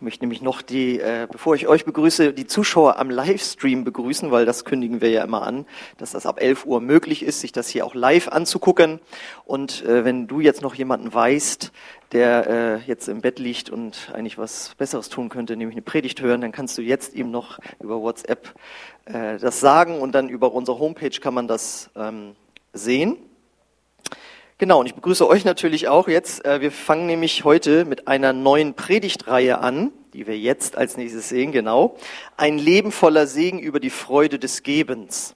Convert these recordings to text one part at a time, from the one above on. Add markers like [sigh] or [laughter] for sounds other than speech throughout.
Ich möchte nämlich noch die, äh, bevor ich euch begrüße, die Zuschauer am Livestream begrüßen, weil das kündigen wir ja immer an, dass das ab 11 Uhr möglich ist, sich das hier auch live anzugucken. Und äh, wenn du jetzt noch jemanden weißt, der äh, jetzt im Bett liegt und eigentlich was Besseres tun könnte, nämlich eine Predigt hören, dann kannst du jetzt ihm noch über WhatsApp äh, das sagen und dann über unsere Homepage kann man das ähm, sehen. Genau, und ich begrüße euch natürlich auch jetzt. Äh, wir fangen nämlich heute mit einer neuen Predigtreihe an, die wir jetzt als nächstes sehen, genau. Ein Leben voller Segen über die Freude des Gebens.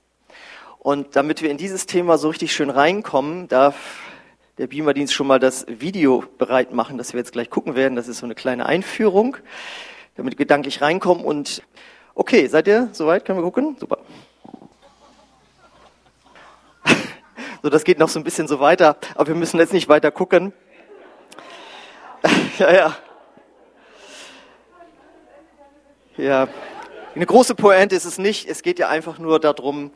Und damit wir in dieses Thema so richtig schön reinkommen, darf der Beamerdienst schon mal das Video bereit machen, das wir jetzt gleich gucken werden. Das ist so eine kleine Einführung, damit wir gedanklich reinkommen. Und okay, seid ihr soweit? Können wir gucken? Super. So, das geht noch so ein bisschen so weiter, aber wir müssen jetzt nicht weiter gucken. [laughs] ja, ja. Ja. Eine große Pointe ist es nicht. Es geht ja einfach nur darum,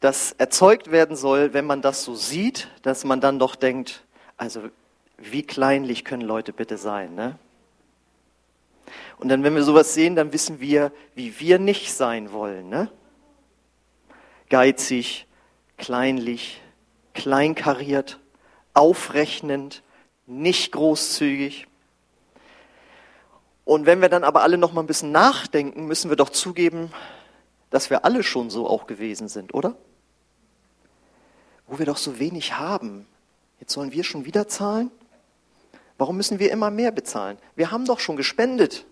dass erzeugt werden soll, wenn man das so sieht, dass man dann doch denkt, also wie kleinlich können Leute bitte sein, ne? Und dann, wenn wir sowas sehen, dann wissen wir, wie wir nicht sein wollen, ne? Geizig, kleinlich, kleinkariert, aufrechnend, nicht großzügig. Und wenn wir dann aber alle noch mal ein bisschen nachdenken, müssen wir doch zugeben, dass wir alle schon so auch gewesen sind, oder? Wo wir doch so wenig haben. Jetzt sollen wir schon wieder zahlen? Warum müssen wir immer mehr bezahlen? Wir haben doch schon gespendet.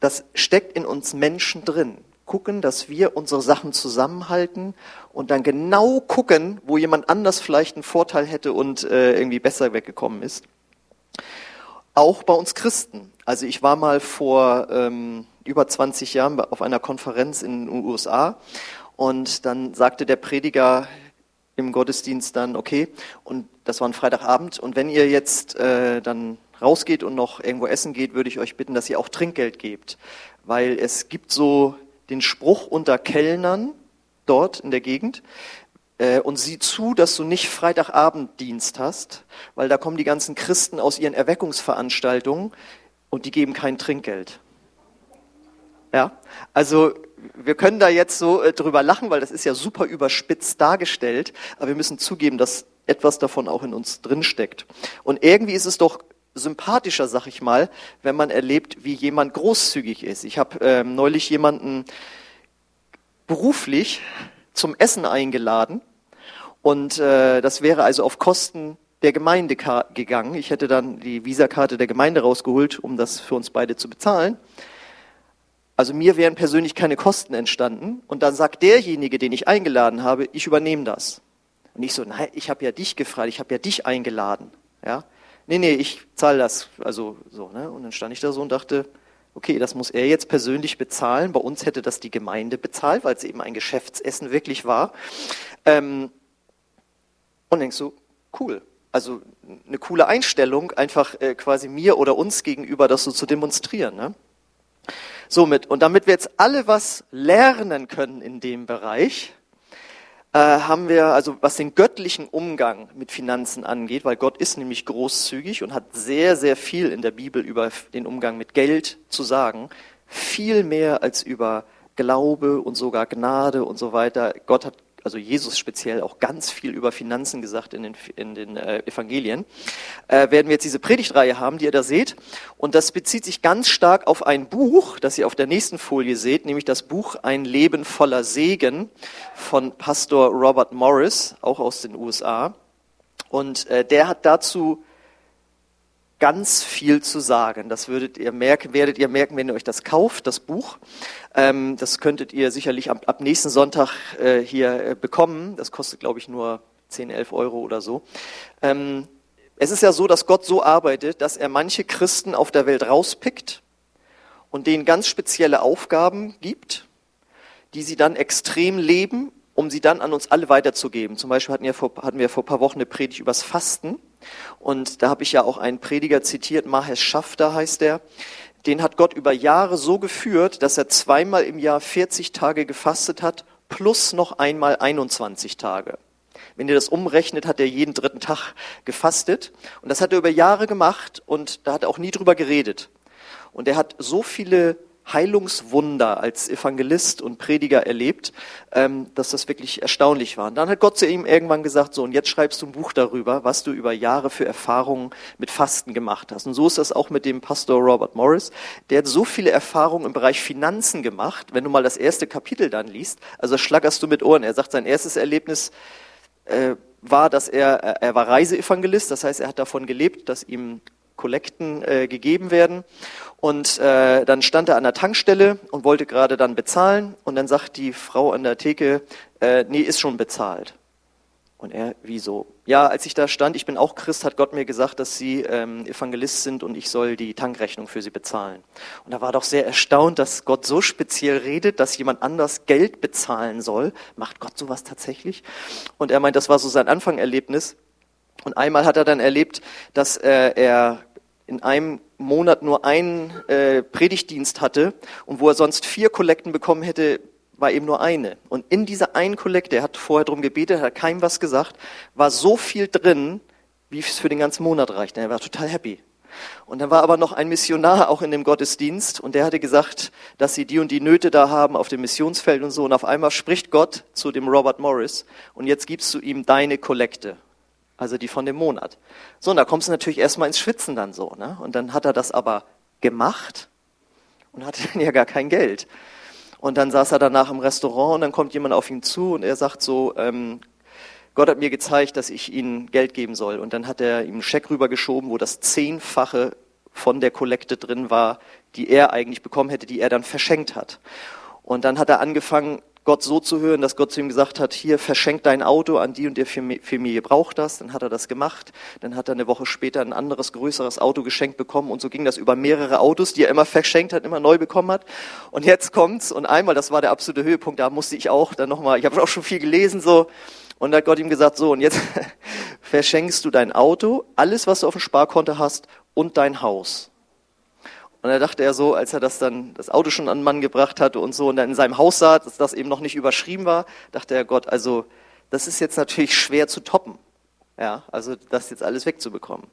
Das steckt in uns Menschen drin gucken, dass wir unsere Sachen zusammenhalten und dann genau gucken, wo jemand anders vielleicht einen Vorteil hätte und äh, irgendwie besser weggekommen ist. Auch bei uns Christen. Also ich war mal vor ähm, über 20 Jahren auf einer Konferenz in den USA und dann sagte der Prediger im Gottesdienst dann, okay, und das war ein Freitagabend, und wenn ihr jetzt äh, dann rausgeht und noch irgendwo essen geht, würde ich euch bitten, dass ihr auch Trinkgeld gebt. Weil es gibt so den Spruch unter Kellnern dort in der Gegend äh, und sieh zu, dass du nicht Freitagabenddienst hast, weil da kommen die ganzen Christen aus ihren Erweckungsveranstaltungen und die geben kein Trinkgeld. Ja, also wir können da jetzt so äh, drüber lachen, weil das ist ja super überspitzt dargestellt, aber wir müssen zugeben, dass etwas davon auch in uns drinsteckt. Und irgendwie ist es doch sympathischer, sag ich mal, wenn man erlebt, wie jemand großzügig ist. Ich habe ähm, neulich jemanden beruflich zum Essen eingeladen und äh, das wäre also auf Kosten der Gemeinde gegangen. Ich hätte dann die Visakarte der Gemeinde rausgeholt, um das für uns beide zu bezahlen. Also mir wären persönlich keine Kosten entstanden. Und dann sagt derjenige, den ich eingeladen habe, ich übernehme das. Und ich so, nein, ich habe ja dich gefragt, ich habe ja dich eingeladen. Ja, nee, nee, ich zahle das. Also so, ne? Und dann stand ich da so und dachte, okay, das muss er jetzt persönlich bezahlen. Bei uns hätte das die Gemeinde bezahlt, weil es eben ein Geschäftsessen wirklich war. Ähm, und denkst du, cool. Also eine coole Einstellung, einfach äh, quasi mir oder uns gegenüber das so zu demonstrieren. Ne? Somit, und damit wir jetzt alle was lernen können in dem Bereich, äh, haben wir, also was den göttlichen Umgang mit Finanzen angeht, weil Gott ist nämlich großzügig und hat sehr, sehr viel in der Bibel über den Umgang mit Geld zu sagen, viel mehr als über Glaube und sogar Gnade und so weiter. Gott hat also Jesus speziell auch ganz viel über Finanzen gesagt in den, in den äh, Evangelien, äh, werden wir jetzt diese Predigtreihe haben, die ihr da seht. Und das bezieht sich ganz stark auf ein Buch, das ihr auf der nächsten Folie seht, nämlich das Buch Ein Leben voller Segen von Pastor Robert Morris, auch aus den USA. Und äh, der hat dazu ganz viel zu sagen. Das würdet ihr merken, werdet ihr merken, wenn ihr euch das kauft, das Buch. Ähm, das könntet ihr sicherlich ab, ab nächsten Sonntag äh, hier äh, bekommen. Das kostet, glaube ich, nur 10, 11 Euro oder so. Ähm, es ist ja so, dass Gott so arbeitet, dass er manche Christen auf der Welt rauspickt und denen ganz spezielle Aufgaben gibt, die sie dann extrem leben, um sie dann an uns alle weiterzugeben. Zum Beispiel hatten, ja vor, hatten wir vor ein paar Wochen eine Predigt übers Fasten. Und da habe ich ja auch einen Prediger zitiert, Mahesh Schafter heißt der. Den hat Gott über Jahre so geführt, dass er zweimal im Jahr 40 Tage gefastet hat, plus noch einmal 21 Tage. Wenn ihr das umrechnet, hat er jeden dritten Tag gefastet. Und das hat er über Jahre gemacht und da hat er auch nie drüber geredet. Und er hat so viele Heilungswunder als Evangelist und Prediger erlebt, ähm, dass das wirklich erstaunlich war. Und dann hat Gott zu ihm irgendwann gesagt, so, und jetzt schreibst du ein Buch darüber, was du über Jahre für Erfahrungen mit Fasten gemacht hast. Und so ist das auch mit dem Pastor Robert Morris. Der hat so viele Erfahrungen im Bereich Finanzen gemacht. Wenn du mal das erste Kapitel dann liest, also schlackerst du mit Ohren. Er sagt, sein erstes Erlebnis äh, war, dass er, er war Reiseevangelist, das heißt, er hat davon gelebt, dass ihm Kollekten äh, gegeben werden. Und äh, dann stand er an der Tankstelle und wollte gerade dann bezahlen. Und dann sagt die Frau an der Theke, äh, nee, ist schon bezahlt. Und er, wieso? Ja, als ich da stand, ich bin auch Christ, hat Gott mir gesagt, dass Sie ähm, Evangelist sind und ich soll die Tankrechnung für Sie bezahlen. Und er war doch sehr erstaunt, dass Gott so speziell redet, dass jemand anders Geld bezahlen soll. Macht Gott sowas tatsächlich? Und er meint, das war so sein Anfangerlebnis. Und einmal hat er dann erlebt, dass äh, er in einem Monat nur einen äh, Predigtdienst hatte und wo er sonst vier Kollekten bekommen hätte, war eben nur eine. Und in dieser einen Kollekte, er hat vorher darum gebetet, hat keinem was gesagt, war so viel drin, wie es für den ganzen Monat reicht. Er war total happy. Und dann war aber noch ein Missionar auch in dem Gottesdienst und der hatte gesagt, dass sie die und die Nöte da haben auf dem Missionsfeld und so. Und auf einmal spricht Gott zu dem Robert Morris und jetzt gibst du ihm deine Kollekte also die von dem Monat. So, und da kommst du natürlich erstmal ins Schwitzen dann so. Ne? Und dann hat er das aber gemacht und hatte [laughs] dann ja gar kein Geld. Und dann saß er danach im Restaurant und dann kommt jemand auf ihn zu und er sagt so, ähm, Gott hat mir gezeigt, dass ich ihnen Geld geben soll. Und dann hat er ihm einen Scheck rübergeschoben, wo das Zehnfache von der Kollekte drin war, die er eigentlich bekommen hätte, die er dann verschenkt hat. Und dann hat er angefangen, Gott so zu hören, dass Gott zu ihm gesagt hat, hier verschenk dein Auto an die und der Familie braucht das. Dann hat er das gemacht. Dann hat er eine Woche später ein anderes, größeres Auto geschenkt bekommen und so ging das über mehrere Autos, die er immer verschenkt hat, immer neu bekommen hat. Und jetzt kommt's und einmal, das war der absolute Höhepunkt, da musste ich auch dann nochmal, ich habe auch schon viel gelesen so und da hat Gott ihm gesagt, so und jetzt [laughs] verschenkst du dein Auto, alles was du auf dem Sparkonto hast und dein Haus. Und da dachte er so, als er das dann, das Auto schon an den Mann gebracht hatte und so, und dann in seinem Haus sah, dass das eben noch nicht überschrieben war, dachte er, Gott, also, das ist jetzt natürlich schwer zu toppen. Ja, also, das jetzt alles wegzubekommen.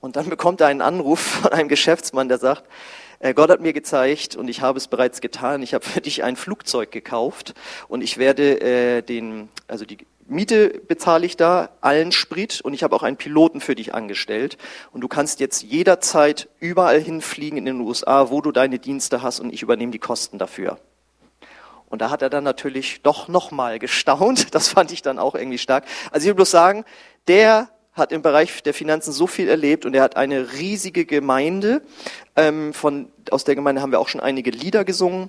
Und dann [laughs] bekommt er einen Anruf von einem Geschäftsmann, der sagt, äh, Gott hat mir gezeigt und ich habe es bereits getan. Ich habe für dich ein Flugzeug gekauft und ich werde äh, den, also die Miete bezahle ich da, allen Sprit und ich habe auch einen Piloten für dich angestellt. Und du kannst jetzt jederzeit überall hinfliegen in den USA, wo du deine Dienste hast und ich übernehme die Kosten dafür. Und da hat er dann natürlich doch nochmal gestaunt. [laughs] Das fand ich dann auch irgendwie stark. Also ich will bloß sagen, der hat im Bereich der Finanzen so viel erlebt und er hat eine riesige Gemeinde. Ähm, von, aus der Gemeinde haben wir auch schon einige Lieder gesungen.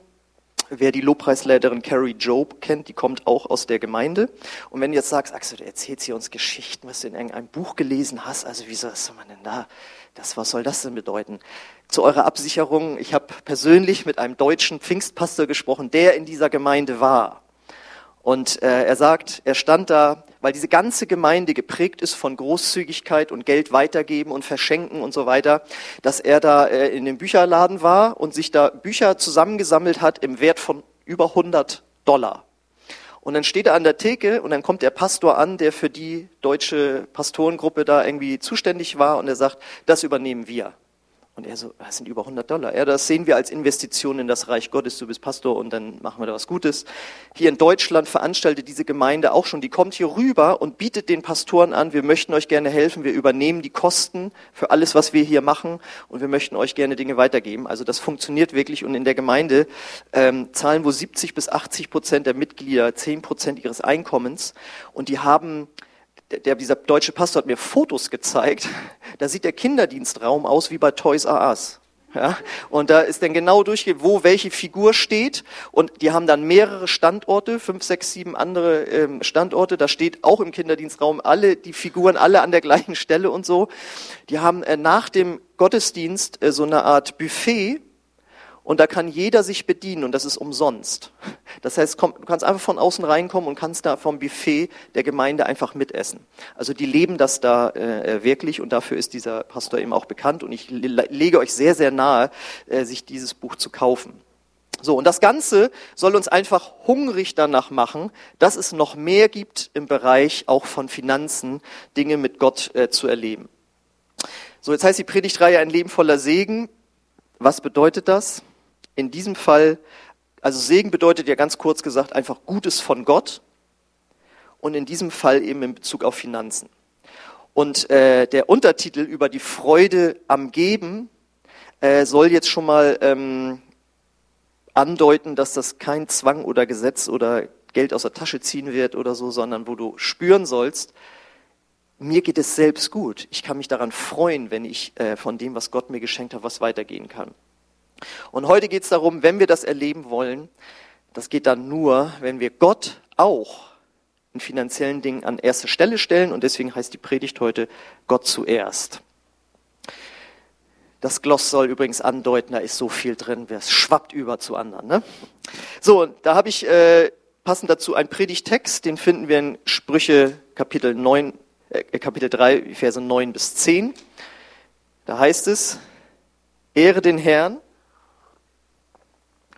Wer die Lobpreisleiterin Carrie Job kennt, die kommt auch aus der Gemeinde. Und wenn du jetzt sagst, Axel, du erzählst hier uns Geschichten, was du in irgendeinem Buch gelesen hast, also wieso ist man denn da? Das, was soll das denn bedeuten? Zu eurer Absicherung, ich habe persönlich mit einem deutschen Pfingstpastor gesprochen, der in dieser Gemeinde war. Und äh, er sagt, er stand da, weil diese ganze Gemeinde geprägt ist von Großzügigkeit und Geld weitergeben und verschenken und so weiter, dass er da äh, in dem Bücherladen war und sich da Bücher zusammengesammelt hat im Wert von über 100 Dollar. Und dann steht er an der Theke und dann kommt der Pastor an, der für die deutsche Pastorengruppe da irgendwie zuständig war und er sagt, das übernehmen wir. Und er so, das sind über 100 Dollar. Ja, das sehen wir als Investition in das Reich Gottes. Du bist Pastor und dann machen wir da was Gutes. Hier in Deutschland veranstaltet diese Gemeinde auch schon. Die kommt hier rüber und bietet den Pastoren an, wir möchten euch gerne helfen. Wir übernehmen die Kosten für alles, was wir hier machen und wir möchten euch gerne Dinge weitergeben. Also das funktioniert wirklich und in der Gemeinde ähm, zahlen wohl 70 bis 80 Prozent der Mitglieder 10 Prozent ihres Einkommens und die haben der, dieser deutsche Pastor hat mir Fotos gezeigt, da sieht der Kinderdienstraum aus wie bei Toys R Us. Ja, und da ist dann genau durchgeht, wo welche Figur steht. Und die haben dann mehrere Standorte, fünf, sechs, sieben andere ähm, Standorte. Da steht auch im Kinderdienstraum alle die Figuren alle an der gleichen Stelle und so. Die haben äh, nach dem Gottesdienst äh, so eine Art Buffet und da kann jeder sich bedienen und das ist umsonst. Das heißt, komm, du kannst einfach von außen reinkommen und kannst da vom Buffet der Gemeinde einfach mitessen. Also die leben das da äh, wirklich und dafür ist dieser Pastor eben auch bekannt und ich lege euch sehr, sehr nahe, äh, sich dieses Buch zu kaufen. So, und das Ganze soll uns einfach hungrig danach machen, dass es noch mehr gibt im Bereich auch von Finanzen, Dinge mit Gott äh, zu erleben. So, jetzt heißt die Predigtreihe ein Leben voller Segen was bedeutet das? In diesem Fall, also Segen bedeutet ja ganz kurz gesagt einfach Gutes von Gott und in diesem Fall eben in Bezug auf Finanzen. Und äh, der Untertitel über die Freude am Geben äh, soll jetzt schon mal ähm, andeuten, dass das kein Zwang oder Gesetz oder Geld aus der Tasche ziehen wird oder so, sondern wo du spüren sollst, mir geht es selbst gut. Ich kann mich daran freuen, wenn ich äh, von dem, was Gott mir geschenkt hat, was weitergehen kann. Und heute geht es darum, wenn wir das erleben wollen, das geht dann nur, wenn wir Gott auch in finanziellen Dingen an erste Stelle stellen. Und deswegen heißt die Predigt heute Gott zuerst. Das Gloss soll übrigens andeuten, da ist so viel drin, es schwappt über zu anderen. Ne? So, da habe ich äh, passend dazu einen Predigtext, den finden wir in Sprüche Kapitel 9, äh, Kapitel 3, Verse 9 bis 10. Da heißt es, Ehre den Herrn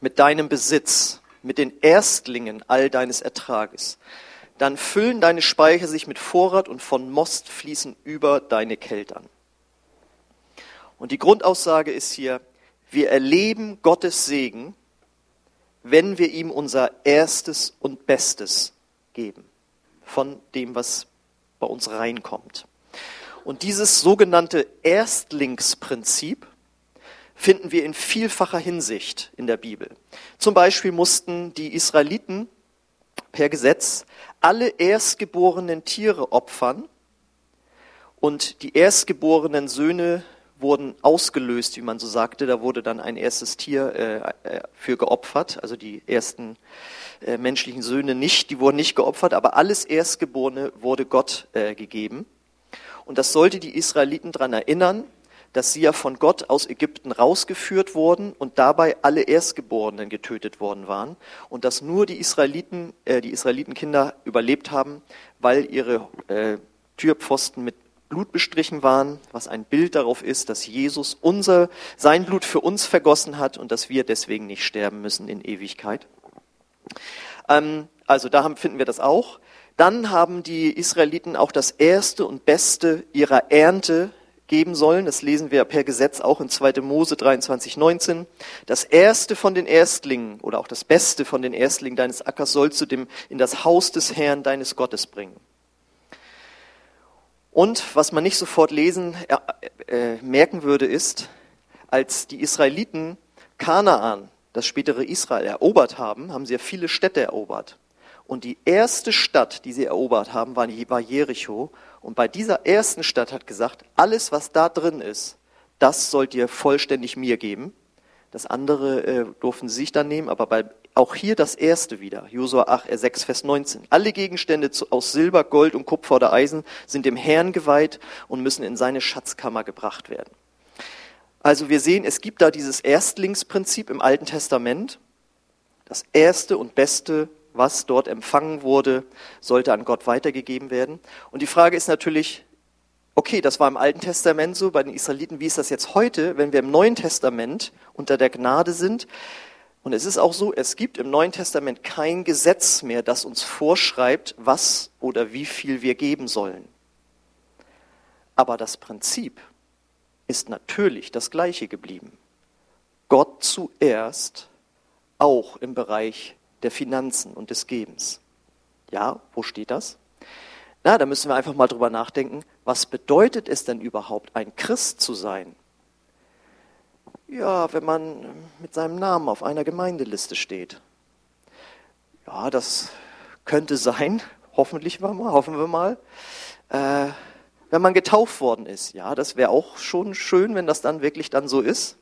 mit deinem Besitz, mit den Erstlingen all deines Ertrages dann füllen deine Speicher sich mit Vorrat und von Most fließen über deine Keltern. Und die Grundaussage ist hier, wir erleben Gottes Segen, wenn wir ihm unser Erstes und Bestes geben von dem, was bei uns reinkommt. Und dieses sogenannte Erstlingsprinzip finden wir in vielfacher Hinsicht in der Bibel. Zum Beispiel mussten die Israeliten per Gesetz alle erstgeborenen Tiere opfern und die erstgeborenen Söhne wurden ausgelöst, wie man so sagte. Da wurde dann ein erstes Tier äh, äh, für geopfert, also die ersten äh, menschlichen Söhne nicht, die wurden nicht geopfert, aber alles Erstgeborene wurde Gott äh, gegeben. Und das sollte die Israeliten daran erinnern, dass sie ja von Gott aus Ägypten rausgeführt wurden und dabei alle Erstgeborenen getötet worden waren und dass nur die Israeliten, äh, die Israelitenkinder überlebt haben, weil ihre äh, Türpfosten mit Blut bestrichen waren, was ein Bild darauf ist, dass Jesus unser, sein Blut für uns vergossen hat und dass wir deswegen nicht sterben müssen in Ewigkeit. Ähm, also da finden wir das auch. Dann haben die Israeliten auch das erste und beste ihrer Ernte geben sollen. Das lesen wir per Gesetz auch in 2. Mose 23, 19. Das erste von den Erstlingen oder auch das Beste von den Erstlingen deines Ackers sollst du dem, in das Haus des Herrn deines Gottes bringen. Und was man nicht sofort lesen, äh, äh, merken würde, ist, als die Israeliten Kanaan, das spätere Israel, erobert haben, haben sie ja viele Städte erobert. Und die erste Stadt, die sie erobert haben, war Jericho. Und bei dieser ersten Stadt hat gesagt, alles, was da drin ist, das sollt ihr vollständig mir geben. Das andere äh, durften sie sich dann nehmen, aber bei, auch hier das erste wieder, Josua 6, Vers 19. Alle Gegenstände aus Silber, Gold und Kupfer oder Eisen sind dem Herrn geweiht und müssen in seine Schatzkammer gebracht werden. Also wir sehen, es gibt da dieses Erstlingsprinzip im Alten Testament. Das erste und beste was dort empfangen wurde, sollte an Gott weitergegeben werden. Und die Frage ist natürlich, okay, das war im Alten Testament so bei den Israeliten, wie ist das jetzt heute, wenn wir im Neuen Testament unter der Gnade sind? Und es ist auch so, es gibt im Neuen Testament kein Gesetz mehr, das uns vorschreibt, was oder wie viel wir geben sollen. Aber das Prinzip ist natürlich das gleiche geblieben. Gott zuerst, auch im Bereich der Finanzen und des Gebens. Ja, wo steht das? Na, da müssen wir einfach mal drüber nachdenken, was bedeutet es denn überhaupt, ein Christ zu sein? Ja, wenn man mit seinem Namen auf einer Gemeindeliste steht. Ja, das könnte sein, [laughs] hoffentlich mal, hoffen wir mal. Äh, wenn man getauft worden ist, ja, das wäre auch schon schön, wenn das dann wirklich dann so ist.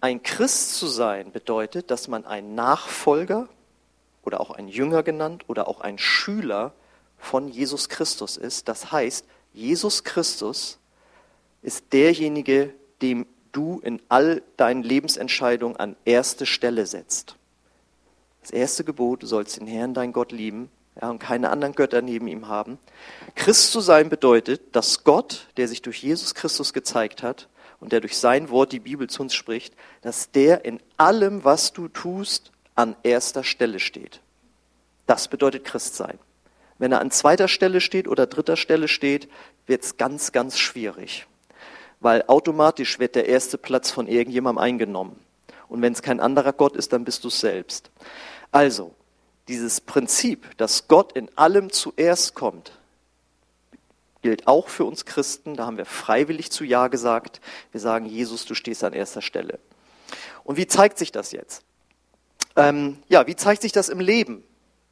Ein Christ zu sein bedeutet, dass man ein Nachfolger oder auch ein Jünger genannt oder auch ein Schüler von Jesus Christus ist. Das heißt, Jesus Christus ist derjenige, dem du in all deinen Lebensentscheidungen an erste Stelle setzt. Das erste Gebot, du sollst den Herrn, dein Gott lieben ja, und keine anderen Götter neben ihm haben. Christ zu sein bedeutet, dass Gott, der sich durch Jesus Christus gezeigt hat, und der durch sein Wort die Bibel zu uns spricht, dass der in allem, was du tust, an erster Stelle steht. Das bedeutet Christsein. Wenn er an zweiter Stelle steht oder dritter Stelle steht, wird es ganz, ganz schwierig. weil automatisch wird der erste Platz von irgendjemandem eingenommen. Und wenn es kein anderer Gott ist, dann bist du es selbst. Also, dieses Prinzip, dass Gott in allem zuerst kommt, gilt auch für uns Christen. Da haben wir freiwillig zu Ja gesagt. Wir sagen, Jesus, du stehst an erster Stelle. Und wie zeigt sich das jetzt? Ähm, ja, wie zeigt sich das im Leben,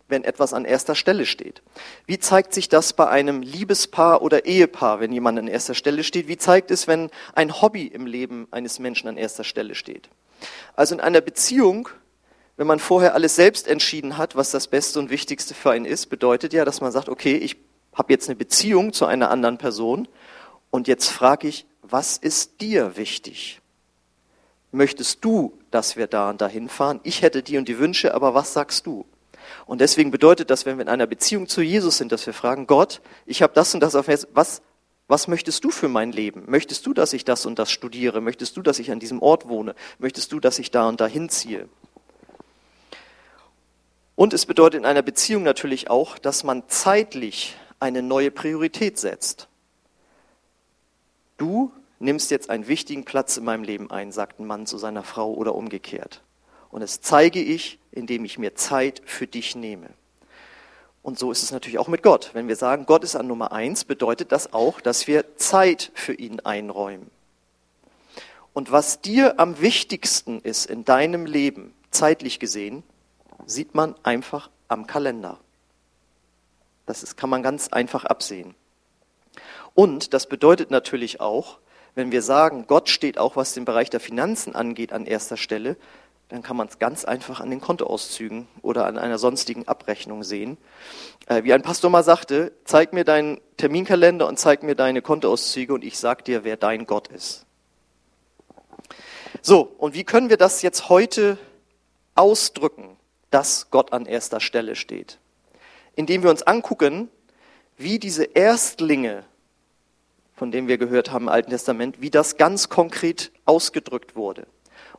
wenn etwas an erster Stelle steht? Wie zeigt sich das bei einem Liebespaar oder Ehepaar, wenn jemand an erster Stelle steht? Wie zeigt es, wenn ein Hobby im Leben eines Menschen an erster Stelle steht? Also in einer Beziehung wenn man vorher alles selbst entschieden hat, was das Beste und Wichtigste für einen ist, bedeutet ja, dass man sagt, okay, ich habe jetzt eine Beziehung zu einer anderen Person und jetzt frage ich, was ist dir wichtig? Möchtest du, dass wir da und dahin fahren? Ich hätte die und die Wünsche, aber was sagst du? Und deswegen bedeutet das, wenn wir in einer Beziehung zu Jesus sind, dass wir fragen, Gott, ich habe das und das auf was, was möchtest du für mein Leben? Möchtest du, dass ich das und das studiere? Möchtest du, dass ich an diesem Ort wohne? Möchtest du, dass ich da und dahin ziehe? Und es bedeutet in einer Beziehung natürlich auch, dass man zeitlich eine neue Priorität setzt. Du nimmst jetzt einen wichtigen Platz in meinem Leben ein, sagt ein Mann zu seiner Frau oder umgekehrt. Und das zeige ich, indem ich mir Zeit für dich nehme. Und so ist es natürlich auch mit Gott. Wenn wir sagen, Gott ist an Nummer eins, bedeutet das auch, dass wir Zeit für ihn einräumen. Und was dir am wichtigsten ist in deinem Leben, zeitlich gesehen, sieht man einfach am Kalender. Das ist, kann man ganz einfach absehen. Und das bedeutet natürlich auch, wenn wir sagen, Gott steht auch, was den Bereich der Finanzen angeht, an erster Stelle, dann kann man es ganz einfach an den Kontoauszügen oder an einer sonstigen Abrechnung sehen. Äh, wie ein Pastor mal sagte, zeig mir deinen Terminkalender und zeig mir deine Kontoauszüge und ich sag dir, wer dein Gott ist. So, und wie können wir das jetzt heute ausdrücken? dass Gott an erster Stelle steht. Indem wir uns angucken, wie diese Erstlinge, von denen wir gehört haben im Alten Testament, wie das ganz konkret ausgedrückt wurde.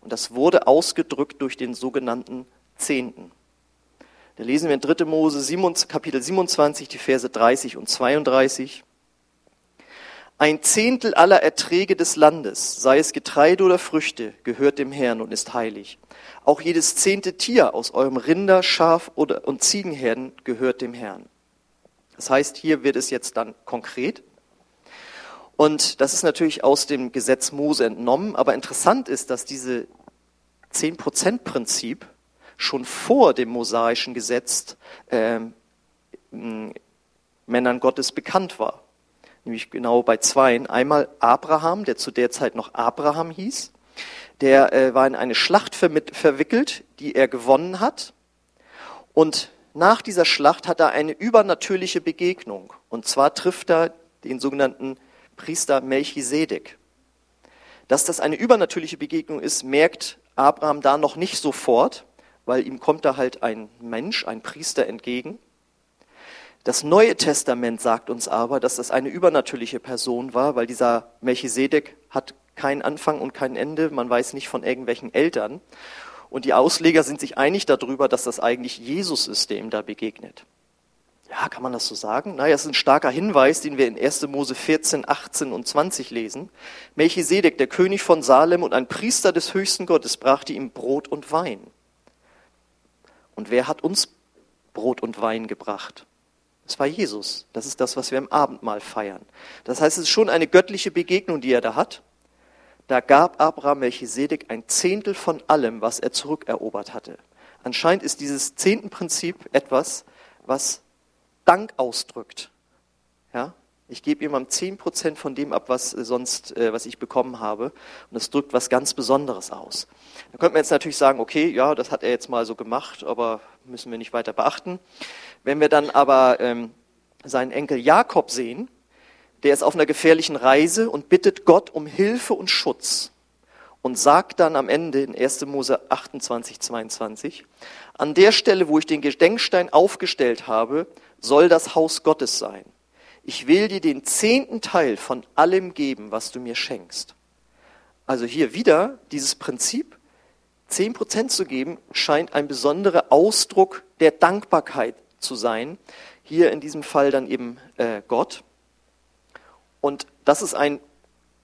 Und das wurde ausgedrückt durch den sogenannten Zehnten. Da lesen wir in 3. Mose Kapitel 27, die Verse 30 und 32. Ein Zehntel aller Erträge des Landes, sei es Getreide oder Früchte, gehört dem Herrn und ist heilig. Auch jedes zehnte Tier aus eurem Rinder, Schaf oder, und Ziegenherden gehört dem Herrn. Das heißt, hier wird es jetzt dann konkret. Und das ist natürlich aus dem Gesetz Mose entnommen, aber interessant ist, dass diese 10%-Prinzip schon vor dem mosaischen Gesetz äh, Männern Gottes bekannt war nämlich genau bei zweien. Einmal Abraham, der zu der Zeit noch Abraham hieß. Der äh, war in eine Schlacht verwickelt, die er gewonnen hat. Und nach dieser Schlacht hat er eine übernatürliche Begegnung. Und zwar trifft er den sogenannten Priester Melchisedek. Dass das eine übernatürliche Begegnung ist, merkt Abraham da noch nicht sofort, weil ihm kommt da halt ein Mensch, ein Priester entgegen. Das Neue Testament sagt uns aber, dass das eine übernatürliche Person war, weil dieser Melchisedek hat keinen Anfang und kein Ende, man weiß nicht von irgendwelchen Eltern. Und die Ausleger sind sich einig darüber, dass das eigentlich Jesus ist, der ihm da begegnet. Ja, kann man das so sagen? Naja, es ist ein starker Hinweis, den wir in 1. Mose 14, 18 und 20 lesen. Melchisedek, der König von Salem und ein Priester des höchsten Gottes, brachte ihm Brot und Wein. Und wer hat uns Brot und Wein gebracht? Es war Jesus. Das ist das, was wir im Abendmahl feiern. Das heißt, es ist schon eine göttliche Begegnung, die er da hat. Da gab Abraham Melchisedek ein Zehntel von allem, was er zurückerobert hatte. Anscheinend ist dieses Zehntenprinzip etwas, was Dank ausdrückt. Ja? Ich gebe jemandem zehn Prozent von dem ab, was sonst, äh, was ich bekommen habe. Und das drückt was ganz Besonderes aus. Da könnte man jetzt natürlich sagen, okay, ja, das hat er jetzt mal so gemacht, aber müssen wir nicht weiter beachten. Wenn wir dann aber ähm, seinen Enkel Jakob sehen, der ist auf einer gefährlichen Reise und bittet Gott um Hilfe und Schutz und sagt dann am Ende in 1. Mose 28, 22, an der Stelle, wo ich den Gedenkstein aufgestellt habe, soll das Haus Gottes sein. Ich will dir den zehnten Teil von allem geben, was du mir schenkst. Also hier wieder dieses Prinzip, zehn Prozent zu geben, scheint ein besonderer Ausdruck der Dankbarkeit zu sein. Hier in diesem Fall dann eben äh, Gott. Und das ist ein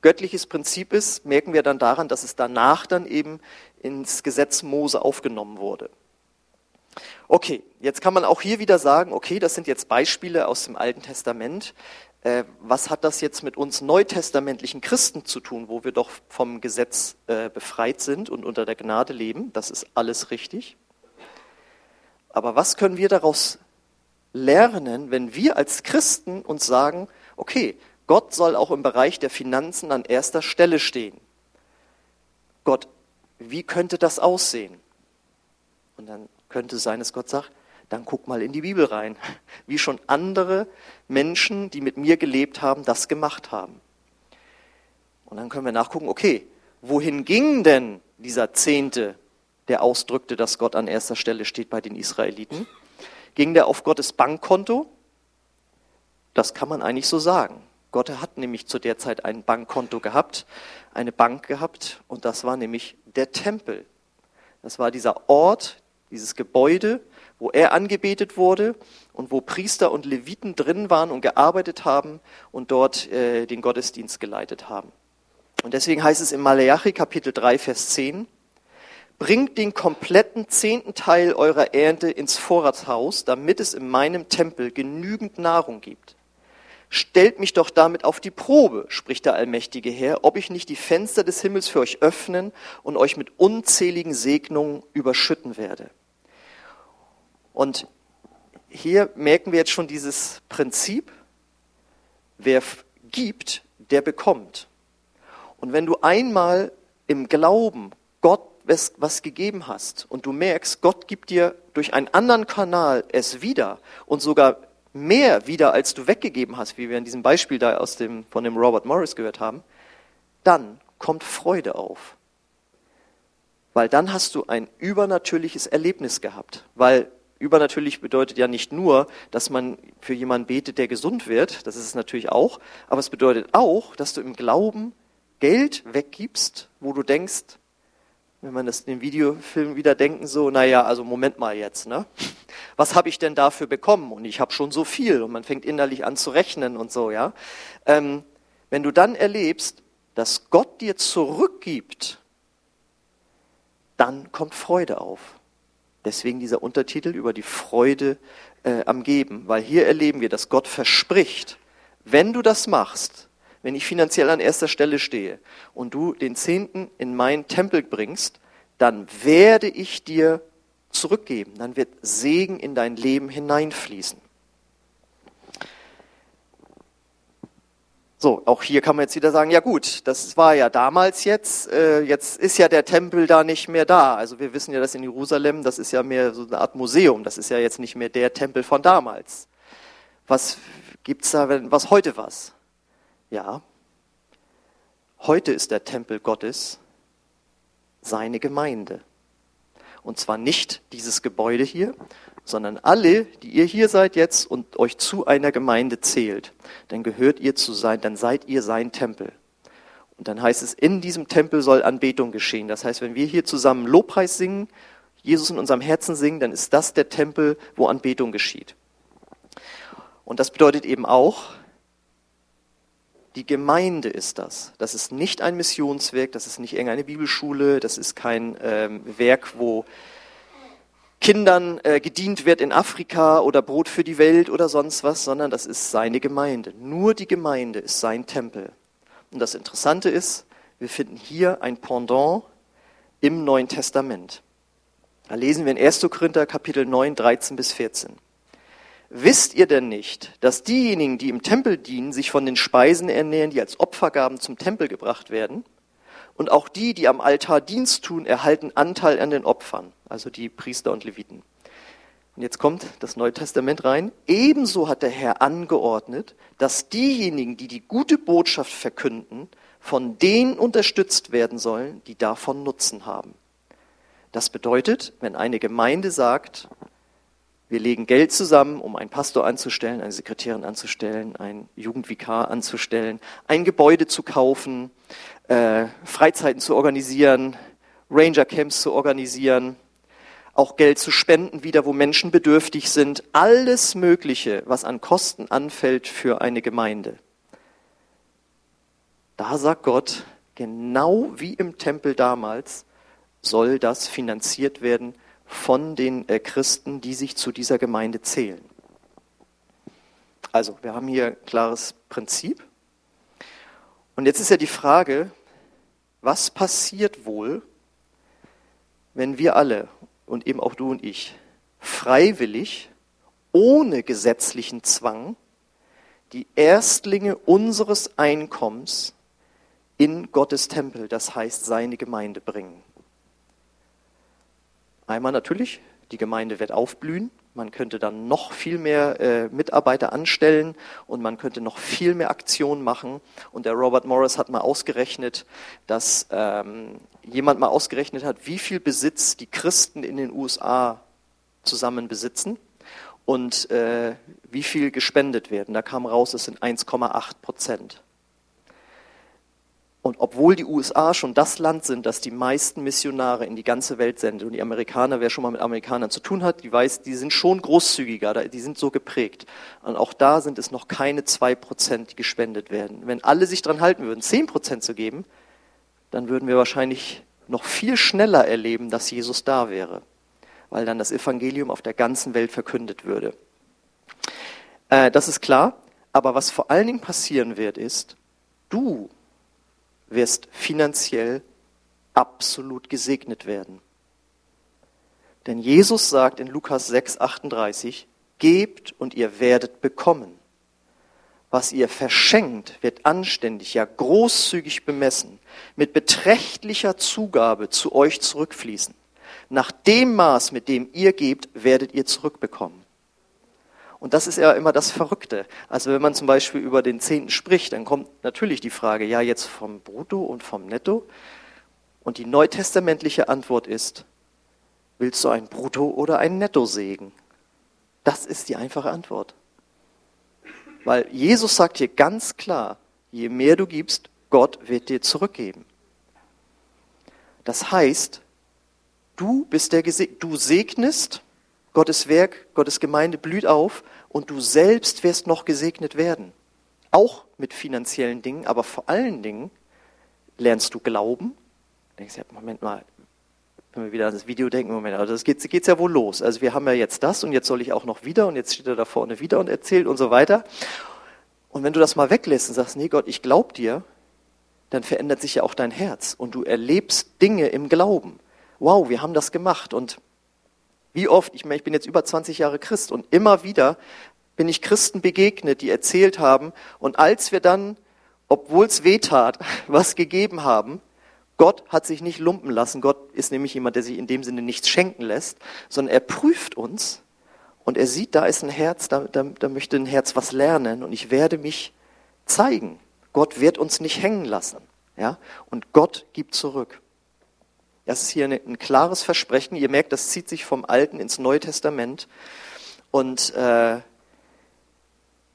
göttliches Prinzip ist, merken wir dann daran, dass es danach dann eben ins Gesetz Mose aufgenommen wurde. Okay, jetzt kann man auch hier wieder sagen, okay, das sind jetzt Beispiele aus dem Alten Testament. Äh, was hat das jetzt mit uns neutestamentlichen Christen zu tun, wo wir doch vom Gesetz äh, befreit sind und unter der Gnade leben? Das ist alles richtig. Aber was können wir daraus lernen, wenn wir als Christen uns sagen, okay, Gott soll auch im Bereich der Finanzen an erster Stelle stehen. Gott, wie könnte das aussehen? Und dann könnte sein, dass Gott sagt, dann guck mal in die Bibel rein, [laughs] wie schon andere Menschen, die mit mir gelebt haben, das gemacht haben. Und dann können wir nachgucken, okay, wohin ging denn dieser Zehnte, der ausdrückte, dass Gott an erster Stelle steht bei den Israeliten? Ging der auf Gottes Bankkonto? Das kann man eigentlich so sagen. Gott hat nämlich zu der Zeit ein Bankkonto gehabt, eine Bank gehabt, und das war nämlich der Tempel. Das war dieser Ort, dieses Gebäude, wo er angebetet wurde und wo Priester und Leviten drin waren und gearbeitet haben und dort äh, den Gottesdienst geleitet haben. Und deswegen heißt es im Malachi Kapitel 3, Vers 10, Bringt den kompletten zehnten Teil eurer Ernte ins Vorratshaus, damit es in meinem Tempel genügend Nahrung gibt. Stellt mich doch damit auf die Probe, spricht der allmächtige Herr, ob ich nicht die Fenster des Himmels für euch öffnen und euch mit unzähligen Segnungen überschütten werde. Und hier merken wir jetzt schon dieses Prinzip, wer gibt, der bekommt. Und wenn du einmal im Glauben Gott was, was gegeben hast und du merkst, Gott gibt dir durch einen anderen Kanal es wieder und sogar mehr wieder, als du weggegeben hast, wie wir in diesem Beispiel da aus dem, von dem Robert Morris gehört haben, dann kommt Freude auf. Weil dann hast du ein übernatürliches Erlebnis gehabt. Weil übernatürlich bedeutet ja nicht nur, dass man für jemanden betet, der gesund wird, das ist es natürlich auch, aber es bedeutet auch, dass du im Glauben Geld weggibst, wo du denkst, wenn man das in den Videofilm wieder denken, so, naja, also Moment mal jetzt, ne? Was habe ich denn dafür bekommen? Und ich habe schon so viel und man fängt innerlich an zu rechnen und so, ja. Ähm, wenn du dann erlebst, dass Gott dir zurückgibt, dann kommt Freude auf. Deswegen dieser Untertitel über die Freude äh, am Geben, weil hier erleben wir, dass Gott verspricht, wenn du das machst, wenn ich finanziell an erster Stelle stehe und du den Zehnten in meinen Tempel bringst, dann werde ich dir zurückgeben, dann wird Segen in dein Leben hineinfließen. So, auch hier kann man jetzt wieder sagen, ja gut, das war ja damals jetzt, äh, jetzt ist ja der Tempel da nicht mehr da. Also wir wissen ja, dass in Jerusalem, das ist ja mehr so eine Art Museum, das ist ja jetzt nicht mehr der Tempel von damals. Was gibt's da, wenn, was heute was? Ja, heute ist der Tempel Gottes seine Gemeinde. Und zwar nicht dieses Gebäude hier, sondern alle, die ihr hier seid jetzt und euch zu einer Gemeinde zählt, dann gehört ihr zu sein, dann seid ihr sein Tempel. Und dann heißt es, in diesem Tempel soll Anbetung geschehen. Das heißt, wenn wir hier zusammen Lobpreis singen, Jesus in unserem Herzen singen, dann ist das der Tempel, wo Anbetung geschieht. Und das bedeutet eben auch, die Gemeinde ist das. Das ist nicht ein Missionswerk, das ist nicht irgendeine Bibelschule, das ist kein ähm, Werk, wo Kindern äh, gedient wird in Afrika oder Brot für die Welt oder sonst was, sondern das ist seine Gemeinde. Nur die Gemeinde ist sein Tempel. Und das Interessante ist, wir finden hier ein Pendant im Neuen Testament. Da lesen wir in 1. Korinther Kapitel 9, 13 bis 14. Wisst ihr denn nicht, dass diejenigen, die im Tempel dienen, sich von den Speisen ernähren, die als Opfergaben zum Tempel gebracht werden? Und auch die, die am Altar Dienst tun, erhalten Anteil an den Opfern, also die Priester und Leviten. Und jetzt kommt das Neue Testament rein. Ebenso hat der Herr angeordnet, dass diejenigen, die die gute Botschaft verkünden, von denen unterstützt werden sollen, die davon Nutzen haben. Das bedeutet, wenn eine Gemeinde sagt, wir legen Geld zusammen, um einen Pastor anzustellen, eine Sekretärin anzustellen, einen Jugendvikar anzustellen, ein Gebäude zu kaufen, äh, Freizeiten zu organisieren, Ranger-Camps zu organisieren, auch Geld zu spenden wieder, wo Menschen bedürftig sind. Alles Mögliche, was an Kosten anfällt für eine Gemeinde. Da sagt Gott, genau wie im Tempel damals, soll das finanziert werden von den äh, Christen, die sich zu dieser Gemeinde zählen. Also, wir haben hier ein klares Prinzip. Und jetzt ist ja die Frage, was passiert wohl, wenn wir alle und eben auch du und ich freiwillig, ohne gesetzlichen Zwang, die Erstlinge unseres Einkommens in Gottes Tempel, das heißt seine Gemeinde, bringen. Einmal natürlich, die Gemeinde wird aufblühen, man könnte dann noch viel mehr äh, Mitarbeiter anstellen und man könnte noch viel mehr Aktionen machen. Und der Robert Morris hat mal ausgerechnet, dass ähm, jemand mal ausgerechnet hat, wie viel Besitz die Christen in den USA zusammen besitzen und äh, wie viel gespendet werden. Da kam raus, es sind 1,8 Prozent. Und obwohl die USA schon das Land sind, das die meisten Missionare in die ganze Welt sendet, und die Amerikaner, wer schon mal mit Amerikanern zu tun hat, die weiß, die sind schon großzügiger, die sind so geprägt. Und auch da sind es noch keine zwei Prozent, die gespendet werden. Wenn alle sich dran halten würden, zehn Prozent zu geben, dann würden wir wahrscheinlich noch viel schneller erleben, dass Jesus da wäre, weil dann das Evangelium auf der ganzen Welt verkündet würde. Äh, das ist klar. Aber was vor allen Dingen passieren wird, ist, du wirst finanziell absolut gesegnet werden. Denn Jesus sagt in Lukas 6, 38, gebt und ihr werdet bekommen. Was ihr verschenkt, wird anständig, ja großzügig bemessen, mit beträchtlicher Zugabe zu euch zurückfließen. Nach dem Maß, mit dem ihr gebt, werdet ihr zurückbekommen. Und das ist ja immer das Verrückte. Also wenn man zum Beispiel über den Zehnten spricht, dann kommt natürlich die Frage, ja jetzt vom Brutto und vom Netto. Und die neutestamentliche Antwort ist, willst du ein Brutto oder ein Nettosegen? Das ist die einfache Antwort. Weil Jesus sagt hier ganz klar, je mehr du gibst, Gott wird dir zurückgeben. Das heißt, du bist der Geseg du segnest Gottes Werk, Gottes Gemeinde blüht auf und du selbst wirst noch gesegnet werden. Auch mit finanziellen Dingen, aber vor allen Dingen lernst du glauben. Denkst ja, Moment mal, wenn wir wieder an das Video denken, Moment, also das geht geht's ja wohl los. Also wir haben ja jetzt das und jetzt soll ich auch noch wieder und jetzt steht er da vorne wieder und erzählt und so weiter. Und wenn du das mal weglässt und sagst, nee Gott, ich glaub dir, dann verändert sich ja auch dein Herz und du erlebst Dinge im Glauben. Wow, wir haben das gemacht und wie oft, ich meine, ich bin jetzt über 20 Jahre Christ und immer wieder bin ich Christen begegnet, die erzählt haben und als wir dann, obwohl es weh tat, [laughs] was gegeben haben, Gott hat sich nicht lumpen lassen. Gott ist nämlich jemand, der sich in dem Sinne nichts schenken lässt, sondern er prüft uns und er sieht, da ist ein Herz, da, da, da möchte ein Herz was lernen und ich werde mich zeigen. Gott wird uns nicht hängen lassen. Ja? Und Gott gibt zurück. Das ist hier ein klares Versprechen. Ihr merkt, das zieht sich vom Alten ins Neue Testament. Und äh,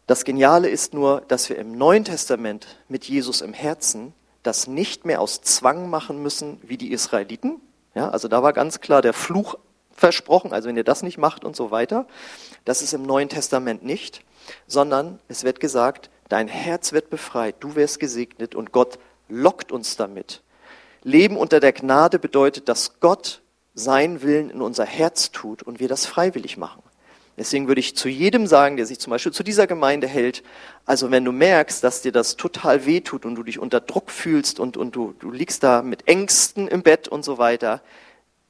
das Geniale ist nur, dass wir im Neuen Testament mit Jesus im Herzen das nicht mehr aus Zwang machen müssen wie die Israeliten. Ja, also da war ganz klar der Fluch versprochen, also wenn ihr das nicht macht und so weiter. Das ist im Neuen Testament nicht, sondern es wird gesagt, dein Herz wird befreit, du wirst gesegnet und Gott lockt uns damit. Leben unter der Gnade bedeutet, dass Gott seinen Willen in unser Herz tut und wir das freiwillig machen. Deswegen würde ich zu jedem sagen, der sich zum Beispiel zu dieser Gemeinde hält, also wenn du merkst, dass dir das total weh tut und du dich unter Druck fühlst und, und du, du liegst da mit Ängsten im Bett und so weiter,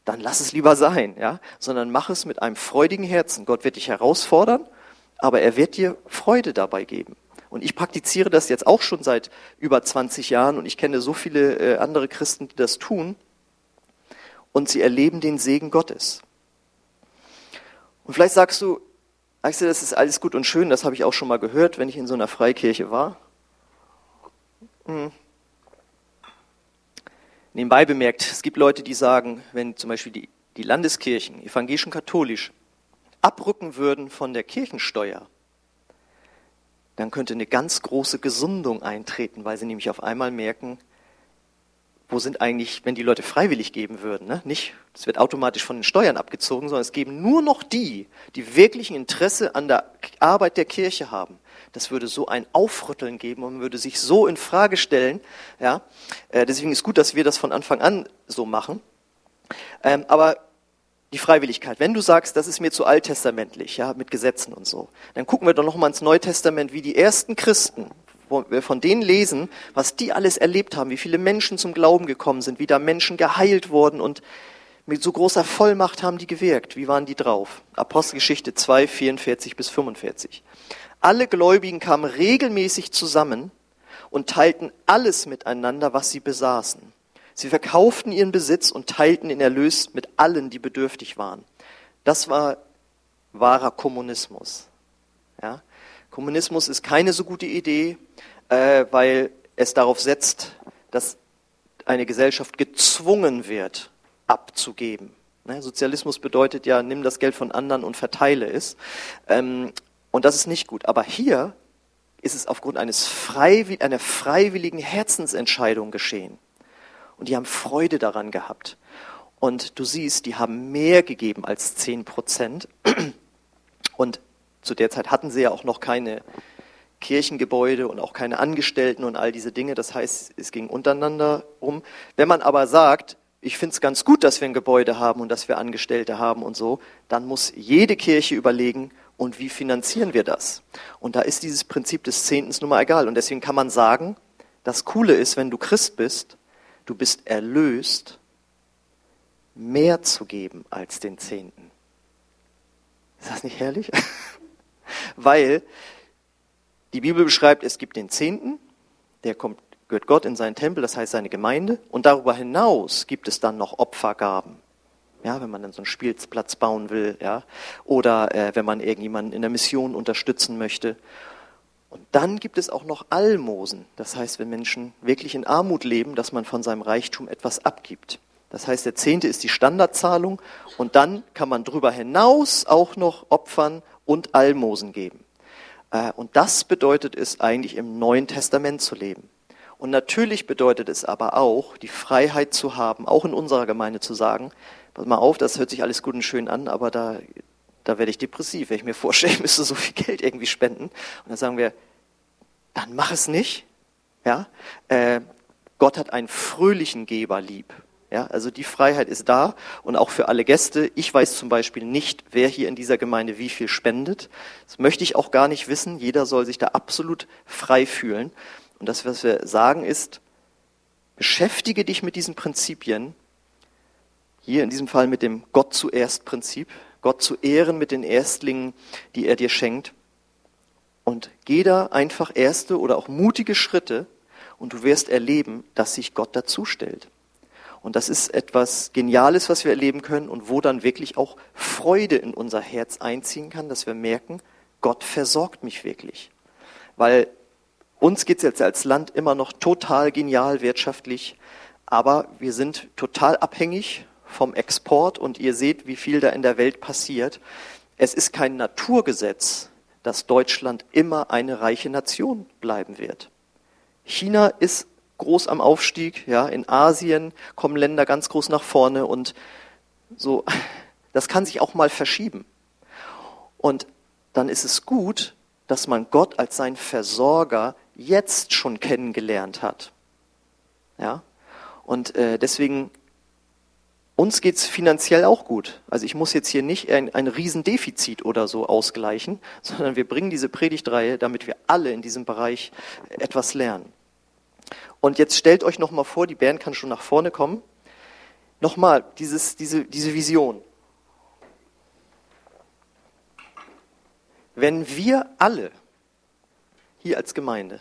dann lass es lieber sein, ja, sondern mach es mit einem freudigen Herzen. Gott wird dich herausfordern, aber er wird dir Freude dabei geben. Und ich praktiziere das jetzt auch schon seit über 20 Jahren und ich kenne so viele äh, andere Christen, die das tun. Und sie erleben den Segen Gottes. Und vielleicht sagst du, du, das ist alles gut und schön, das habe ich auch schon mal gehört, wenn ich in so einer Freikirche war. Hm. Nebenbei bemerkt, es gibt Leute, die sagen, wenn zum Beispiel die, die Landeskirchen, evangelisch und katholisch, abrücken würden von der Kirchensteuer, dann könnte eine ganz große Gesundung eintreten, weil sie nämlich auf einmal merken, wo sind eigentlich, wenn die Leute freiwillig geben würden, ne? nicht, es wird automatisch von den Steuern abgezogen, sondern es geben nur noch die, die wirklich Interesse an der Arbeit der Kirche haben, das würde so ein Aufrütteln geben und würde sich so in Frage stellen. Ja, äh, deswegen ist gut, dass wir das von Anfang an so machen. Ähm, aber die Freiwilligkeit. Wenn du sagst, das ist mir zu alttestamentlich, ja, mit Gesetzen und so, dann gucken wir doch noch mal ins Neue Testament, wie die ersten Christen, wo wir von denen lesen, was die alles erlebt haben, wie viele Menschen zum Glauben gekommen sind, wie da Menschen geheilt wurden und mit so großer Vollmacht haben die gewirkt. Wie waren die drauf? Apostelgeschichte 2, 44 bis 45. Alle Gläubigen kamen regelmäßig zusammen und teilten alles miteinander, was sie besaßen. Sie verkauften ihren Besitz und teilten den Erlös mit allen, die bedürftig waren. Das war wahrer Kommunismus. Ja? Kommunismus ist keine so gute Idee, äh, weil es darauf setzt, dass eine Gesellschaft gezwungen wird, abzugeben. Ne? Sozialismus bedeutet ja, nimm das Geld von anderen und verteile es. Ähm, und das ist nicht gut. Aber hier ist es aufgrund eines freiwill einer freiwilligen Herzensentscheidung geschehen. Und die haben Freude daran gehabt. Und du siehst, die haben mehr gegeben als zehn Prozent. Und zu der Zeit hatten sie ja auch noch keine Kirchengebäude und auch keine Angestellten und all diese Dinge. Das heißt, es ging untereinander um. Wenn man aber sagt, ich finde es ganz gut, dass wir ein Gebäude haben und dass wir Angestellte haben und so, dann muss jede Kirche überlegen, und wie finanzieren wir das? Und da ist dieses Prinzip des Zehntens nun mal egal. Und deswegen kann man sagen, das Coole ist, wenn du Christ bist, du bist erlöst, mehr zu geben als den Zehnten. Ist das nicht herrlich? [laughs] Weil die Bibel beschreibt, es gibt den Zehnten, der kommt, gehört Gott in seinen Tempel, das heißt seine Gemeinde, und darüber hinaus gibt es dann noch Opfergaben. Ja, wenn man dann so einen Spielplatz bauen will, ja, oder äh, wenn man irgendjemanden in der Mission unterstützen möchte. Und dann gibt es auch noch Almosen. Das heißt, wenn Menschen wirklich in Armut leben, dass man von seinem Reichtum etwas abgibt. Das heißt, der Zehnte ist die Standardzahlung und dann kann man darüber hinaus auch noch opfern und Almosen geben. Äh, und das bedeutet es eigentlich im Neuen Testament zu leben. Und natürlich bedeutet es aber auch, die Freiheit zu haben, auch in unserer Gemeinde zu sagen, pass mal auf, das hört sich alles gut und schön an, aber da da werde ich depressiv, wenn ich mir vorstelle, ich müsste so viel Geld irgendwie spenden. Und dann sagen wir, dann mach es nicht. Ja? Äh, Gott hat einen fröhlichen Geber lieb. Ja, also die Freiheit ist da und auch für alle Gäste. Ich weiß zum Beispiel nicht, wer hier in dieser Gemeinde wie viel spendet. Das möchte ich auch gar nicht wissen. Jeder soll sich da absolut frei fühlen. Und das, was wir sagen, ist, beschäftige dich mit diesen Prinzipien. Hier in diesem Fall mit dem Gott zuerst Prinzip. Gott zu ehren mit den Erstlingen, die er dir schenkt. Und geh da einfach erste oder auch mutige Schritte und du wirst erleben, dass sich Gott dazu stellt. Und das ist etwas Geniales, was wir erleben können und wo dann wirklich auch Freude in unser Herz einziehen kann, dass wir merken, Gott versorgt mich wirklich. Weil uns geht es jetzt als Land immer noch total genial wirtschaftlich, aber wir sind total abhängig vom Export und ihr seht, wie viel da in der Welt passiert. Es ist kein Naturgesetz, dass Deutschland immer eine reiche Nation bleiben wird. China ist groß am Aufstieg, ja, in Asien kommen Länder ganz groß nach vorne und so, [laughs] das kann sich auch mal verschieben. Und dann ist es gut, dass man Gott als sein Versorger jetzt schon kennengelernt hat. Ja? Und äh, deswegen uns geht's finanziell auch gut. Also ich muss jetzt hier nicht ein, ein Riesendefizit oder so ausgleichen, [laughs] sondern wir bringen diese Predigtreihe, damit wir alle in diesem Bereich etwas lernen. Und jetzt stellt euch nochmal vor, die Band kann schon nach vorne kommen. Nochmal, dieses, diese, diese Vision. Wenn wir alle hier als Gemeinde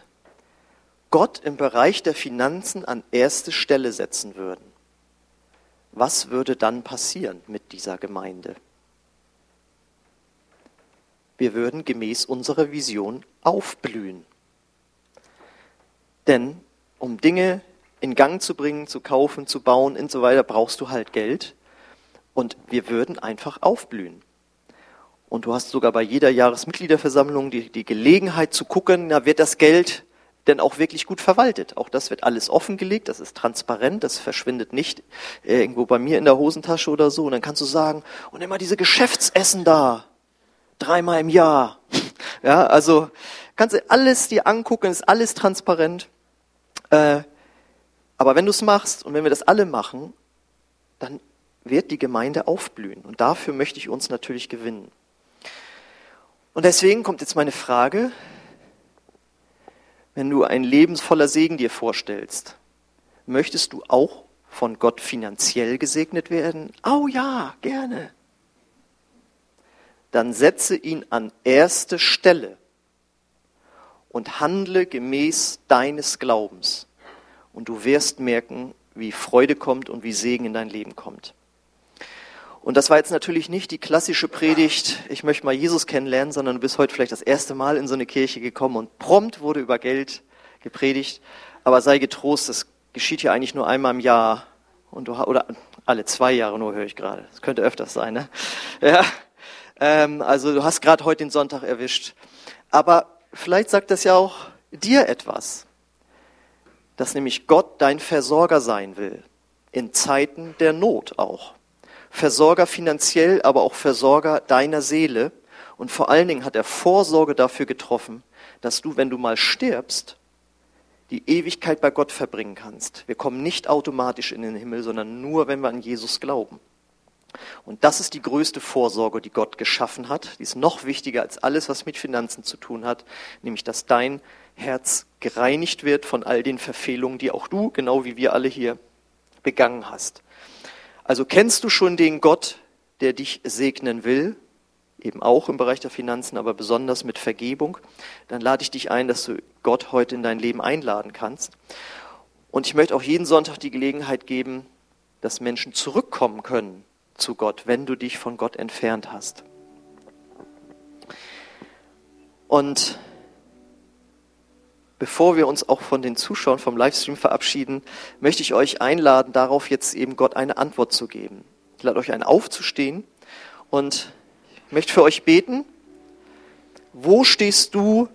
Gott im Bereich der Finanzen an erste Stelle setzen würden, was würde dann passieren mit dieser Gemeinde? Wir würden gemäß unserer Vision aufblühen. Denn um Dinge in Gang zu bringen, zu kaufen, zu bauen und so weiter, brauchst du halt Geld. Und wir würden einfach aufblühen. Und du hast sogar bei jeder Jahresmitgliederversammlung die, die Gelegenheit zu gucken, na, wird das Geld denn auch wirklich gut verwaltet. Auch das wird alles offengelegt, das ist transparent, das verschwindet nicht äh, irgendwo bei mir in der Hosentasche oder so. Und dann kannst du sagen, und immer diese Geschäftsessen da, dreimal im Jahr. [laughs] Ja, also Kannst du alles dir angucken, ist alles transparent. Äh, aber wenn du es machst und wenn wir das alle machen, dann wird die Gemeinde aufblühen. Und dafür möchte ich uns natürlich gewinnen. Und deswegen kommt jetzt meine Frage, wenn du ein Leben voller Segen dir vorstellst, möchtest du auch von Gott finanziell gesegnet werden? Oh ja, gerne. Dann setze ihn an erste Stelle und handle gemäß deines Glaubens. Und du wirst merken, wie Freude kommt und wie Segen in dein Leben kommt. Und das war jetzt natürlich nicht die klassische Predigt, ich möchte mal Jesus kennenlernen, sondern du bist heute vielleicht das erste Mal in so eine Kirche gekommen und prompt wurde über Geld gepredigt. Aber sei getrost, das geschieht hier eigentlich nur einmal im Jahr und du, oder alle zwei Jahre nur höre ich gerade. Das könnte öfters sein, ne? [laughs] Ja. Ähm, also du hast gerade heute den Sonntag erwischt. Aber vielleicht sagt das ja auch dir etwas, dass nämlich Gott dein Versorger sein will, in Zeiten der Not auch. Versorger finanziell, aber auch Versorger deiner Seele. Und vor allen Dingen hat er Vorsorge dafür getroffen, dass du, wenn du mal stirbst, die Ewigkeit bei Gott verbringen kannst. Wir kommen nicht automatisch in den Himmel, sondern nur, wenn wir an Jesus glauben. Und das ist die größte Vorsorge, die Gott geschaffen hat. Die ist noch wichtiger als alles, was mit Finanzen zu tun hat, nämlich dass dein Herz gereinigt wird von all den Verfehlungen, die auch du, genau wie wir alle hier, begangen hast. Also kennst du schon den Gott, der dich segnen will, eben auch im Bereich der Finanzen, aber besonders mit Vergebung, dann lade ich dich ein, dass du Gott heute in dein Leben einladen kannst. Und ich möchte auch jeden Sonntag die Gelegenheit geben, dass Menschen zurückkommen können zu Gott, wenn du dich von Gott entfernt hast. Und bevor wir uns auch von den Zuschauern vom Livestream verabschieden, möchte ich euch einladen, darauf jetzt eben Gott eine Antwort zu geben. Ich lade euch ein, aufzustehen und ich möchte für euch beten. Wo stehst du,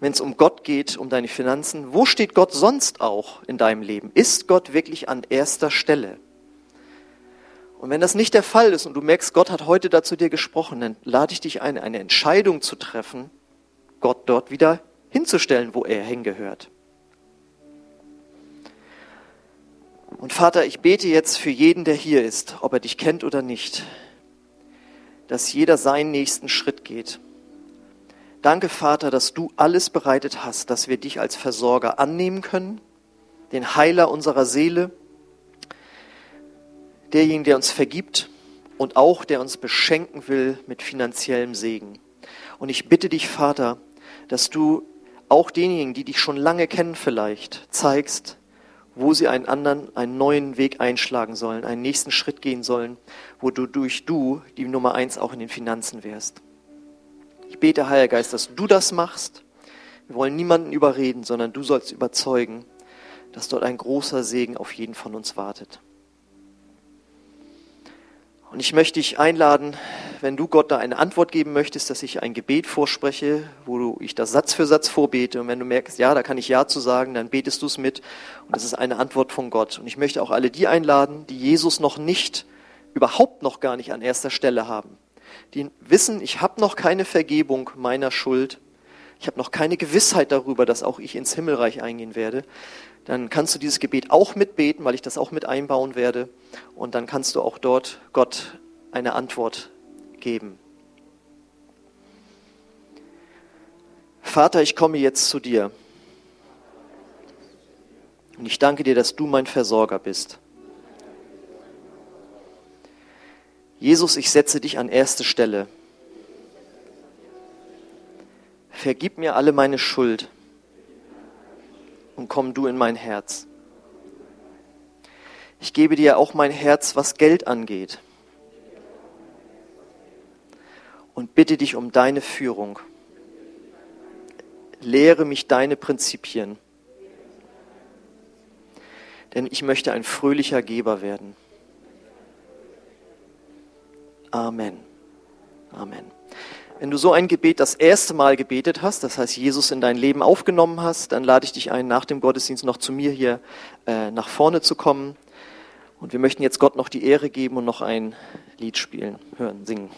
wenn es um Gott geht, um deine Finanzen? Wo steht Gott sonst auch in deinem Leben? Ist Gott wirklich an erster Stelle? Und wenn das nicht der Fall ist und du merkst, Gott hat heute dazu dir gesprochen, dann lade ich dich ein, eine Entscheidung zu treffen, Gott dort wieder hinzustellen, wo er hingehört. Und Vater, ich bete jetzt für jeden, der hier ist, ob er dich kennt oder nicht, dass jeder seinen nächsten Schritt geht. Danke, Vater, dass du alles bereitet hast, dass wir dich als Versorger annehmen können, den Heiler unserer Seele, derjenige, der uns vergibt und auch der uns beschenken will mit finanziellem Segen. Und ich bitte dich, Vater, dass du auch denjenigen, die dich schon lange kennen vielleicht, zeigst, wo sie einen anderen, einen neuen Weg einschlagen sollen, einen nächsten Schritt gehen sollen, wo du durch du die Nummer eins auch in den Finanzen wärst. Ich bete, Heiliger Geist, dass du das machst. Wir wollen niemanden überreden, sondern du sollst überzeugen, dass dort ein großer Segen auf jeden von uns wartet. Und ich möchte dich einladen, wenn du Gott da eine Antwort geben möchtest, dass ich ein Gebet vorspreche, wo ich das Satz für Satz vorbete. Und wenn du merkst, ja, da kann ich Ja zu sagen, dann betest du es mit. Und das ist eine Antwort von Gott. Und ich möchte auch alle die einladen, die Jesus noch nicht, überhaupt noch gar nicht an erster Stelle haben. Die wissen, ich habe noch keine Vergebung meiner Schuld. Ich habe noch keine Gewissheit darüber, dass auch ich ins Himmelreich eingehen werde dann kannst du dieses Gebet auch mitbeten, weil ich das auch mit einbauen werde. Und dann kannst du auch dort Gott eine Antwort geben. Vater, ich komme jetzt zu dir. Und ich danke dir, dass du mein Versorger bist. Jesus, ich setze dich an erste Stelle. Vergib mir alle meine Schuld und komm du in mein Herz. Ich gebe dir auch mein Herz, was Geld angeht. Und bitte dich um deine Führung. Lehre mich deine Prinzipien. Denn ich möchte ein fröhlicher Geber werden. Amen. Amen. Wenn du so ein Gebet das erste Mal gebetet hast, das heißt Jesus in dein Leben aufgenommen hast, dann lade ich dich ein, nach dem Gottesdienst noch zu mir hier äh, nach vorne zu kommen. Und wir möchten jetzt Gott noch die Ehre geben und noch ein Lied spielen, hören, singen.